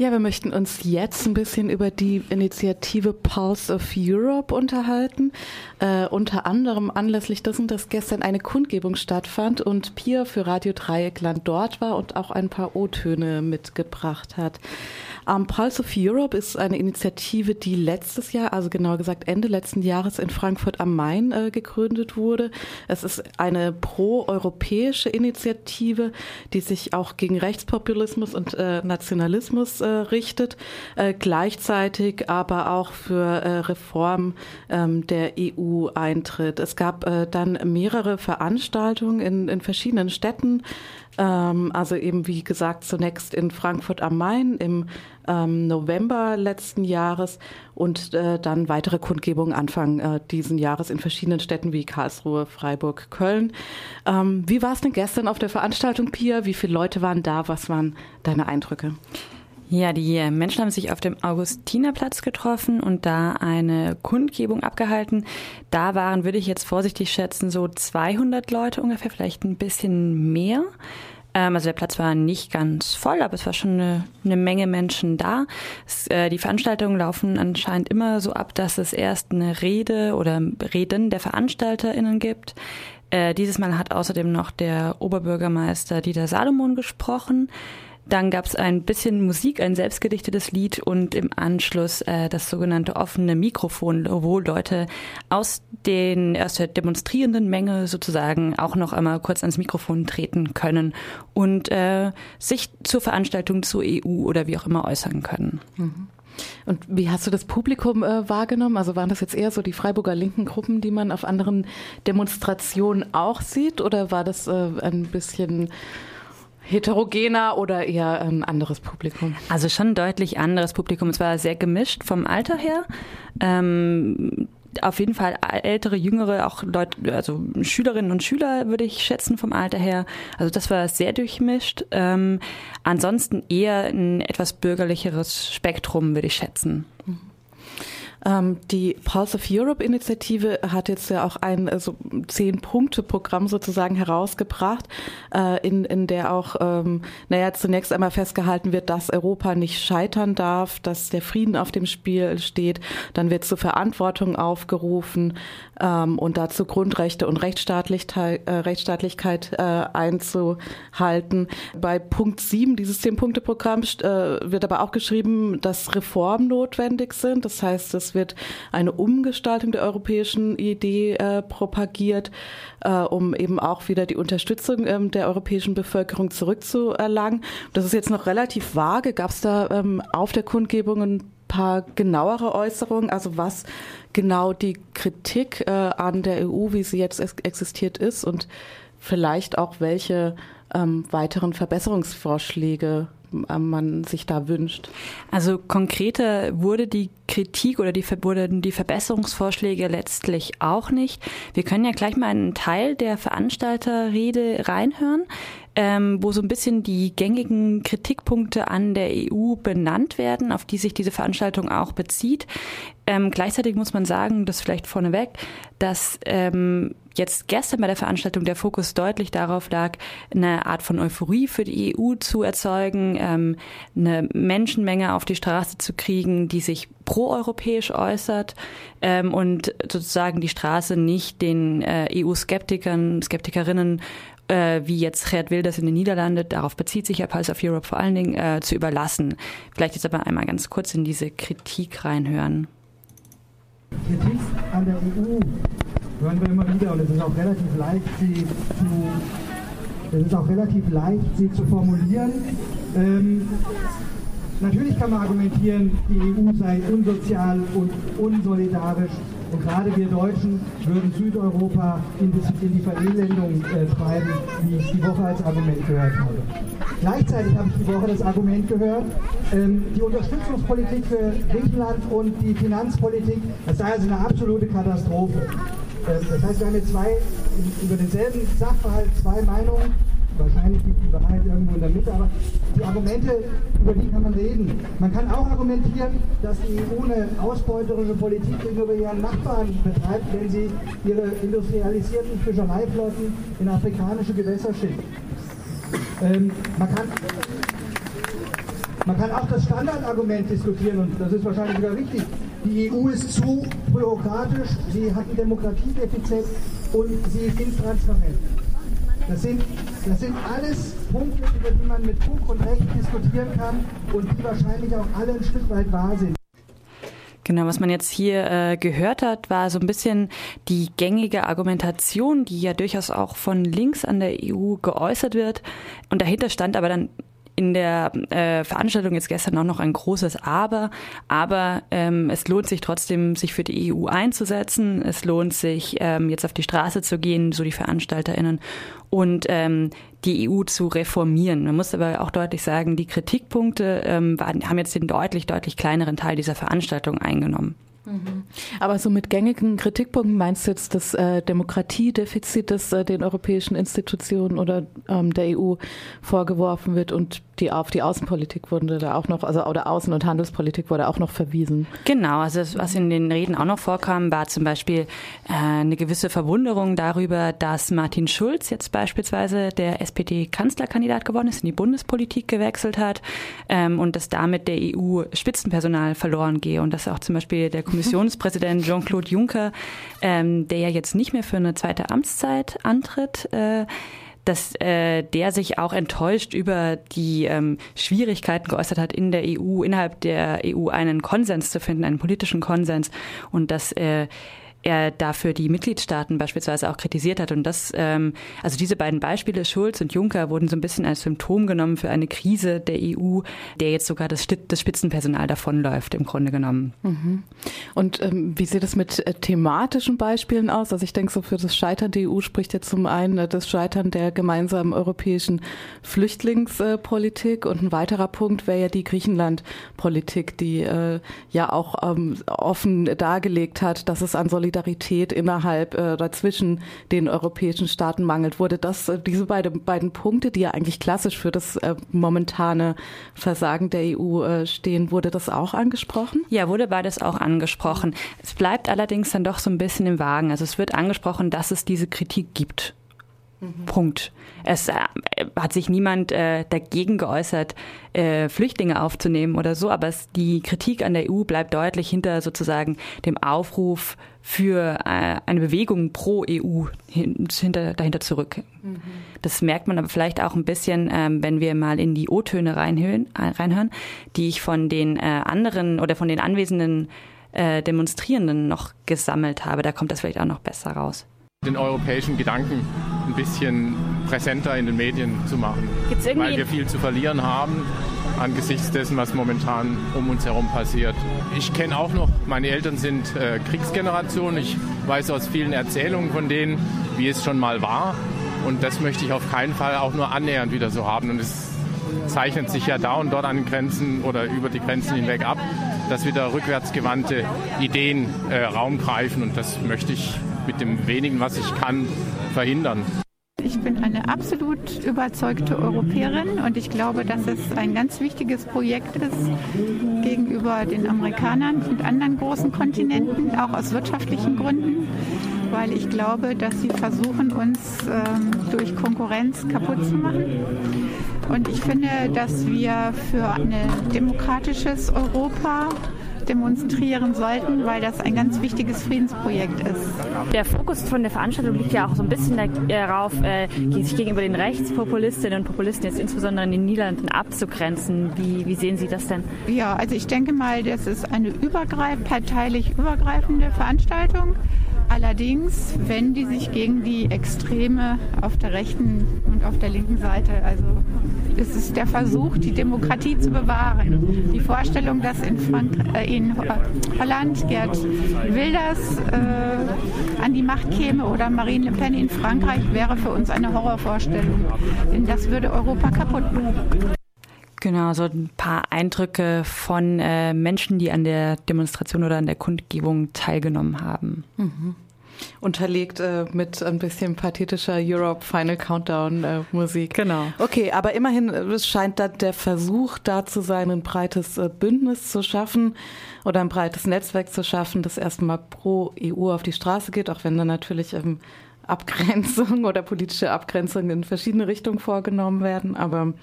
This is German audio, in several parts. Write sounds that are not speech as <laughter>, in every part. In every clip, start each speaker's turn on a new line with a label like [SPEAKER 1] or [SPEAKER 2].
[SPEAKER 1] Ja, wir möchten uns jetzt ein bisschen über die Initiative Pulse of Europe unterhalten. Äh, unter anderem anlässlich dessen, dass gestern eine Kundgebung stattfand und Pia für Radio Dreieckland dort war und auch ein paar O-Töne mitgebracht hat. Um, Pulse of Europe ist eine Initiative, die letztes Jahr, also genauer gesagt Ende letzten Jahres in Frankfurt am Main äh, gegründet wurde. Es ist eine pro-europäische Initiative, die sich auch gegen Rechtspopulismus und äh, Nationalismus äh, richtet, äh, gleichzeitig aber auch für äh, Reform ähm, der EU eintritt. Es gab äh, dann mehrere Veranstaltungen in, in verschiedenen Städten, ähm, also eben wie gesagt zunächst in Frankfurt am Main im ähm, November letzten Jahres und äh, dann weitere Kundgebungen Anfang äh, diesen Jahres in verschiedenen Städten wie Karlsruhe, Freiburg, Köln. Ähm, wie war es denn gestern auf der Veranstaltung, Pia? Wie viele Leute waren da? Was waren deine Eindrücke?
[SPEAKER 2] Ja, die Menschen haben sich auf dem Augustinerplatz getroffen und da eine Kundgebung abgehalten. Da waren, würde ich jetzt vorsichtig schätzen, so 200 Leute ungefähr, vielleicht ein bisschen mehr. Ähm, also der Platz war nicht ganz voll, aber es war schon eine, eine Menge Menschen da. Es, äh, die Veranstaltungen laufen anscheinend immer so ab, dass es erst eine Rede oder Reden der VeranstalterInnen gibt. Äh, dieses Mal hat außerdem noch der Oberbürgermeister Dieter Salomon gesprochen. Dann gab es ein bisschen Musik, ein selbstgedichtetes Lied und im Anschluss äh, das sogenannte offene Mikrofon, wo Leute aus, den, aus der demonstrierenden Menge sozusagen auch noch einmal kurz ans Mikrofon treten können und äh, sich zur Veranstaltung zur EU oder wie auch immer äußern können.
[SPEAKER 1] Mhm. Und wie hast du das Publikum äh, wahrgenommen? Also waren das jetzt eher so die Freiburger linken Gruppen, die man auf anderen Demonstrationen auch sieht? Oder war das äh, ein bisschen heterogener oder eher ein anderes Publikum?
[SPEAKER 2] Also schon deutlich anderes Publikum. Es war sehr gemischt vom Alter her. Ähm, auf jeden Fall ältere, jüngere, auch Leute, also Schülerinnen und Schüler würde ich schätzen vom Alter her. Also das war sehr durchmischt. Ähm, ansonsten eher ein etwas bürgerlicheres Spektrum würde ich schätzen. Mhm.
[SPEAKER 1] Ähm, die Pulse of Europe Initiative hat jetzt ja auch ein also Zehn-Punkte-Programm sozusagen herausgebracht, äh, in, in der auch, ähm, naja, zunächst einmal festgehalten wird, dass Europa nicht scheitern darf, dass der Frieden auf dem Spiel steht. Dann wird zur Verantwortung aufgerufen ähm, und dazu Grundrechte und Rechtsstaatlichkeit, äh, äh, einzuhalten. Bei Punkt 7 dieses Zehn-Punkte-Programms wird aber auch geschrieben, dass Reformen notwendig sind. Das heißt, es wird eine Umgestaltung der europäischen Idee äh, propagiert, äh, um eben auch wieder die Unterstützung ähm, der europäischen Bevölkerung zurückzuerlangen. Das ist jetzt noch relativ vage. Gab es da ähm, auf der Kundgebung ein paar genauere Äußerungen, also was genau die Kritik äh, an der EU, wie sie jetzt existiert ist und vielleicht auch welche ähm, weiteren Verbesserungsvorschläge man sich da wünscht.
[SPEAKER 2] Also konkreter wurde die Kritik oder die, wurden die Verbesserungsvorschläge letztlich auch nicht. Wir können ja gleich mal einen Teil der Veranstalterrede reinhören, ähm, wo so ein bisschen die gängigen Kritikpunkte an der EU benannt werden, auf die sich diese Veranstaltung auch bezieht. Ähm, gleichzeitig muss man sagen, das vielleicht vorneweg, dass ähm, jetzt gestern bei der Veranstaltung der Fokus deutlich darauf lag, eine Art von Euphorie für die EU zu erzeugen, ähm, eine Menschenmenge auf die Straße zu kriegen, die sich proeuropäisch äußert ähm, und sozusagen die Straße nicht den äh, EU-Skeptikern, Skeptikerinnen äh, wie jetzt Gerd Wilders in den Niederlanden, darauf bezieht sich ja Pulse of Europe vor allen Dingen, äh, zu überlassen. Vielleicht jetzt aber einmal ganz kurz in diese Kritik reinhören.
[SPEAKER 3] Kritik an der EU hören wir immer wieder und es ist auch relativ leicht, sie zu, es ist auch relativ leicht, sie zu formulieren. Ähm, natürlich kann man argumentieren, die EU sei unsozial und unsolidarisch und gerade wir Deutschen würden Südeuropa in die, Verelendung äh, treiben, wie ich die Woche als Argument gehört habe. Gleichzeitig habe ich die Woche das Argument gehört, ähm, die Unterstützungspolitik für Griechenland und die Finanzpolitik, das sei also eine absolute Katastrophe. Ähm, das heißt, wir haben jetzt zwei, über denselben Sachverhalt zwei Meinungen Wahrscheinlich liegt die Wahrheit irgendwo in der Mitte, aber die Argumente, über die kann man reden. Man kann auch argumentieren, dass die EU eine ausbeuterische Politik gegenüber ihren Nachbarn betreibt, wenn sie ihre industrialisierten Fischereiflotten in afrikanische Gewässer schickt. Ähm, man kann Man kann auch das Standardargument diskutieren und das ist wahrscheinlich sogar richtig. Die EU ist zu bürokratisch, sie hat ein Demokratiedefizit und sie ist intransparent. Das sind, das sind alles Punkte, über die man mit Fug und Recht diskutieren kann und die wahrscheinlich auch alle ein Stück weit wahr sind.
[SPEAKER 2] Genau, was man jetzt hier äh, gehört hat, war so ein bisschen die gängige Argumentation, die ja durchaus auch von links an der EU geäußert wird. Und dahinter stand aber dann in der äh, Veranstaltung jetzt gestern auch noch ein großes Aber. Aber ähm, es lohnt sich trotzdem, sich für die EU einzusetzen. Es lohnt sich, ähm, jetzt auf die Straße zu gehen, so die VeranstalterInnen, und ähm, die EU zu reformieren. Man muss aber auch deutlich sagen, die Kritikpunkte ähm, waren, haben jetzt den deutlich, deutlich kleineren Teil dieser Veranstaltung eingenommen.
[SPEAKER 1] Mhm. Aber so mit gängigen Kritikpunkten meinst du jetzt das äh, Demokratiedefizit, das äh, den europäischen Institutionen oder ähm, der EU vorgeworfen wird und die auf die Außenpolitik wurde da auch noch, also oder Außen- und Handelspolitik wurde auch noch verwiesen.
[SPEAKER 2] Genau, also was in den Reden auch noch vorkam, war zum Beispiel äh, eine gewisse Verwunderung darüber, dass Martin Schulz jetzt beispielsweise der SPD-Kanzlerkandidat geworden ist, in die Bundespolitik gewechselt hat ähm, und dass damit der EU Spitzenpersonal verloren gehe und dass auch zum Beispiel der Kommissionspräsident <laughs> Jean-Claude Juncker, ähm, der ja jetzt nicht mehr für eine zweite Amtszeit antritt, äh, dass äh, der sich auch enttäuscht über die ähm, Schwierigkeiten geäußert hat, in der EU, innerhalb der EU einen Konsens zu finden, einen politischen Konsens und dass äh, er dafür die Mitgliedstaaten beispielsweise auch kritisiert hat. Und das, ähm, also diese beiden Beispiele, Schulz und Juncker, wurden so ein bisschen als Symptom genommen für eine Krise der EU, der jetzt sogar das, das Spitzenpersonal davonläuft, im Grunde genommen.
[SPEAKER 1] Mhm. Und ähm, wie sieht es mit äh, thematischen Beispielen aus? Also ich denke, so für das Scheitern der EU spricht jetzt zum einen äh, das Scheitern der gemeinsamen europäischen Flüchtlingspolitik und ein weiterer Punkt wäre ja die Griechenland-Politik, die äh, ja auch ähm, offen dargelegt hat, dass es an Solidarität innerhalb äh, oder zwischen den europäischen Staaten mangelt. Wurde das, äh, diese beide, beiden Punkte, die ja eigentlich klassisch für das äh, momentane Versagen der EU stehen, wurde das auch angesprochen?
[SPEAKER 2] Ja, wurde beides auch angesprochen. Es bleibt allerdings dann doch so ein bisschen im Wagen. Also es wird angesprochen, dass es diese Kritik gibt. Mhm. Punkt. Es äh, hat sich niemand äh, dagegen geäußert, äh, Flüchtlinge aufzunehmen oder so, aber es, die Kritik an der EU bleibt deutlich hinter sozusagen dem Aufruf für äh, eine Bewegung pro EU hinter, dahinter zurück. Mhm. Das merkt man aber vielleicht auch ein bisschen, ähm, wenn wir mal in die O-Töne reinhören, äh, reinhören, die ich von den äh, anderen oder von den anwesenden äh, Demonstrierenden noch gesammelt habe. Da kommt das vielleicht auch noch besser raus
[SPEAKER 4] den europäischen Gedanken ein bisschen präsenter in den Medien zu machen. Weil wir viel zu verlieren haben angesichts dessen, was momentan um uns herum passiert. Ich kenne auch noch, meine Eltern sind äh, Kriegsgeneration. Ich weiß aus vielen Erzählungen von denen, wie es schon mal war. Und das möchte ich auf keinen Fall auch nur annähernd wieder so haben. Und es zeichnet sich ja da und dort an den Grenzen oder über die Grenzen hinweg ab, dass wieder rückwärtsgewandte Ideen äh, Raum greifen. Und das möchte ich mit dem wenigen, was ich kann, verhindern.
[SPEAKER 5] Ich bin eine absolut überzeugte Europäerin und ich glaube, dass es ein ganz wichtiges Projekt ist gegenüber den Amerikanern und anderen großen Kontinenten, auch aus wirtschaftlichen Gründen, weil ich glaube, dass sie versuchen, uns ähm, durch Konkurrenz kaputt zu machen. Und ich finde, dass wir für ein demokratisches Europa demonstrieren sollten, weil das ein ganz wichtiges Friedensprojekt ist.
[SPEAKER 2] Der Fokus von der Veranstaltung liegt ja auch so ein bisschen darauf, äh, sich gegenüber den Rechtspopulistinnen und Populisten jetzt insbesondere in den Niederlanden abzugrenzen. Wie, wie sehen Sie das denn?
[SPEAKER 5] Ja, also ich denke mal, das ist eine übergreif parteilich übergreifende Veranstaltung. Allerdings wenn die sich gegen die Extreme auf der rechten und auf der linken Seite, also es ist der Versuch, die Demokratie zu bewahren. Die Vorstellung, dass in, Frank äh, in Holland Gerd Wilders äh, an die Macht käme oder Marine Le Pen in Frankreich, wäre für uns eine Horrorvorstellung. Denn das würde Europa kaputt machen.
[SPEAKER 2] Genau, so ein paar Eindrücke von äh, Menschen, die an der Demonstration oder an der Kundgebung teilgenommen haben.
[SPEAKER 1] Mhm. Unterlegt äh, mit ein bisschen pathetischer Europe Final Countdown äh, Musik.
[SPEAKER 2] Genau.
[SPEAKER 1] Okay, aber immerhin äh, es scheint da der Versuch da zu sein, ein breites äh, Bündnis zu schaffen oder ein breites Netzwerk zu schaffen, das erstmal pro EU auf die Straße geht, auch wenn da natürlich ähm, Abgrenzung <laughs> oder politische Abgrenzung in verschiedene Richtungen vorgenommen werden. Aber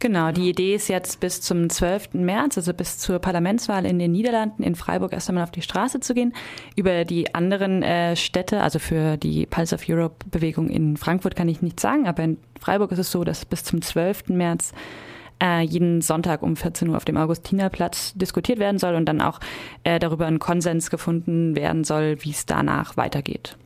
[SPEAKER 2] Genau, die Idee ist jetzt bis zum 12. März, also bis zur Parlamentswahl in den Niederlanden, in Freiburg erst einmal auf die Straße zu gehen. Über die anderen äh, Städte, also für die Pulse of Europe Bewegung in Frankfurt kann ich nichts sagen, aber in Freiburg ist es so, dass bis zum 12. März äh, jeden Sonntag um 14 Uhr auf dem Augustinerplatz diskutiert werden soll und dann auch äh, darüber ein Konsens gefunden werden soll, wie es danach weitergeht.